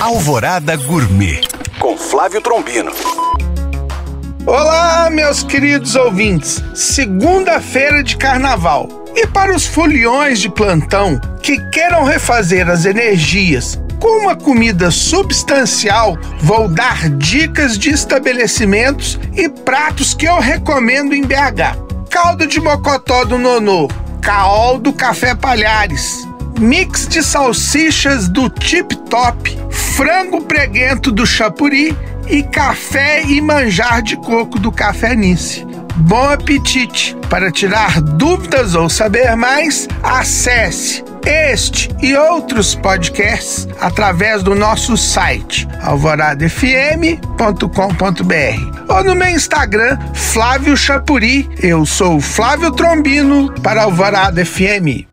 Alvorada Gourmet com Flávio Trombino. Olá, meus queridos ouvintes. Segunda-feira de carnaval. E para os foliões de plantão que queiram refazer as energias com uma comida substancial, vou dar dicas de estabelecimentos e pratos que eu recomendo em BH. Caldo de mocotó do Nonô, caol do Café Palhares, mix de salsichas do Tip Top, frango preguento do Chapuri e café e manjar de coco do Café Nice. Bom apetite! Para tirar dúvidas ou saber mais, acesse este e outros podcasts através do nosso site alvoradafm.com.br ou no meu Instagram Flávio Chapuri. Eu sou Flávio Trombino para Alvorada FM.